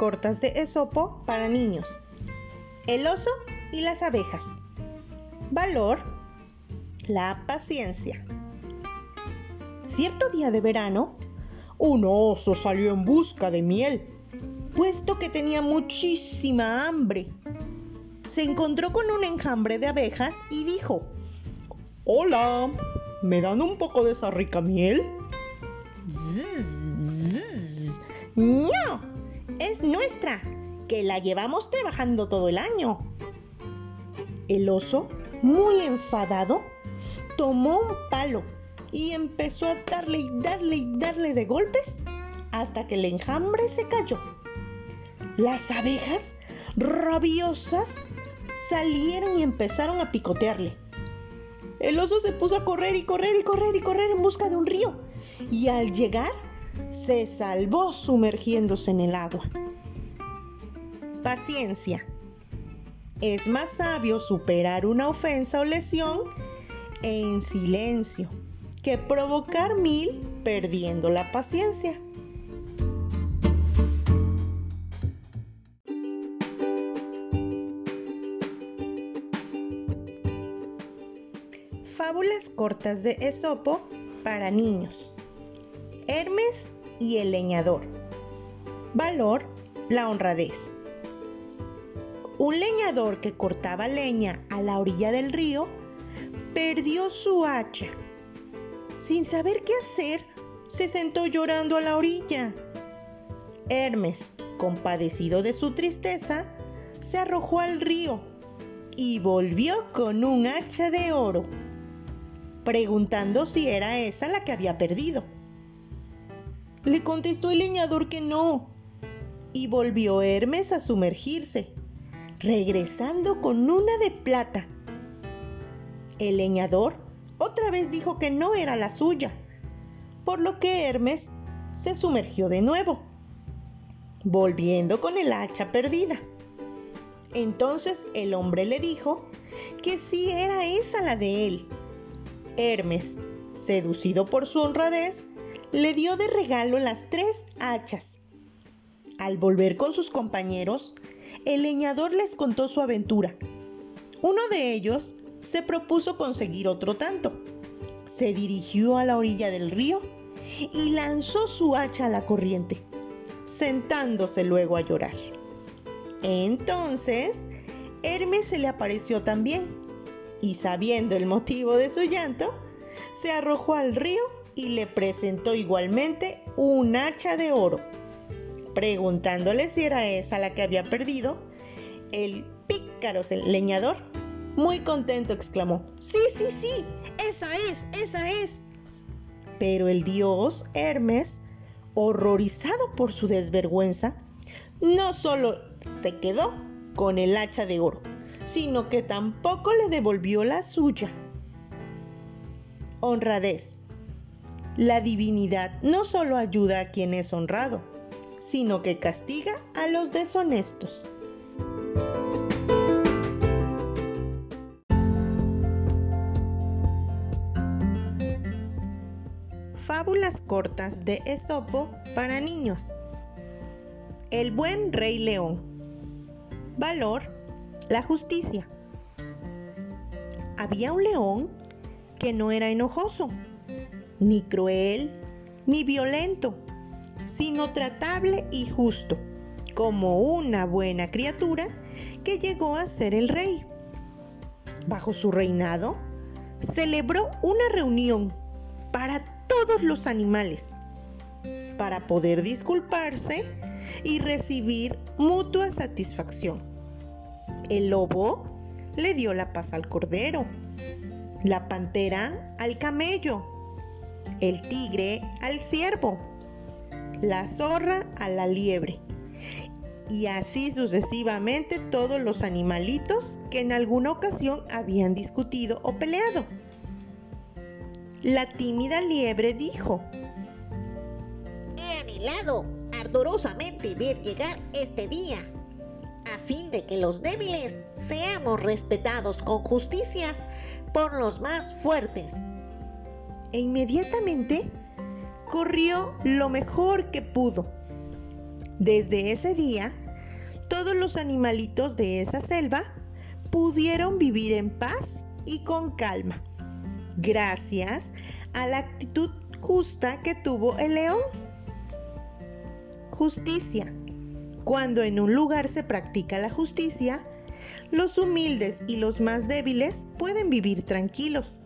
cortas de Esopo para niños. El oso y las abejas. Valor, la paciencia. Cierto día de verano, un oso salió en busca de miel, puesto que tenía muchísima hambre. Se encontró con un enjambre de abejas y dijo, Hola, ¿me dan un poco de esa rica miel? No, es nuestra, que la llevamos trabajando todo el año. El oso, muy enfadado, tomó un palo y empezó a darle y darle y darle de golpes hasta que el enjambre se cayó. Las abejas, rabiosas, salieron y empezaron a picotearle. El oso se puso a correr y correr y correr y correr en busca de un río y al llegar se salvó sumergiéndose en el agua. Paciencia. Es más sabio superar una ofensa o lesión en silencio que provocar mil perdiendo la paciencia. Fábulas cortas de Esopo para niños. Hermes y el leñador. Valor, la honradez. Un leñador que cortaba leña a la orilla del río perdió su hacha. Sin saber qué hacer, se sentó llorando a la orilla. Hermes, compadecido de su tristeza, se arrojó al río y volvió con un hacha de oro, preguntando si era esa la que había perdido. Le contestó el leñador que no, y volvió Hermes a sumergirse, regresando con una de plata. El leñador otra vez dijo que no era la suya, por lo que Hermes se sumergió de nuevo, volviendo con el hacha perdida. Entonces el hombre le dijo que sí era esa la de él. Hermes, seducido por su honradez, le dio de regalo las tres hachas. Al volver con sus compañeros, el leñador les contó su aventura. Uno de ellos se propuso conseguir otro tanto. Se dirigió a la orilla del río y lanzó su hacha a la corriente, sentándose luego a llorar. Entonces, Hermes se le apareció también y sabiendo el motivo de su llanto, se arrojó al río y le presentó igualmente un hacha de oro. Preguntándole si era esa la que había perdido, el pícaro leñador, muy contento, exclamó, Sí, sí, sí, esa es, esa es. Pero el dios Hermes, horrorizado por su desvergüenza, no solo se quedó con el hacha de oro, sino que tampoco le devolvió la suya. Honradez. La divinidad no solo ayuda a quien es honrado, sino que castiga a los deshonestos. Fábulas cortas de Esopo para niños. El buen rey león. Valor, la justicia. Había un león que no era enojoso ni cruel, ni violento, sino tratable y justo, como una buena criatura que llegó a ser el rey. Bajo su reinado, celebró una reunión para todos los animales, para poder disculparse y recibir mutua satisfacción. El lobo le dio la paz al cordero, la pantera al camello, el tigre al ciervo, la zorra a la liebre y así sucesivamente todos los animalitos que en alguna ocasión habían discutido o peleado. La tímida liebre dijo, He anhelado ardorosamente ver llegar este día, a fin de que los débiles seamos respetados con justicia por los más fuertes e inmediatamente corrió lo mejor que pudo. Desde ese día, todos los animalitos de esa selva pudieron vivir en paz y con calma, gracias a la actitud justa que tuvo el león. Justicia. Cuando en un lugar se practica la justicia, los humildes y los más débiles pueden vivir tranquilos.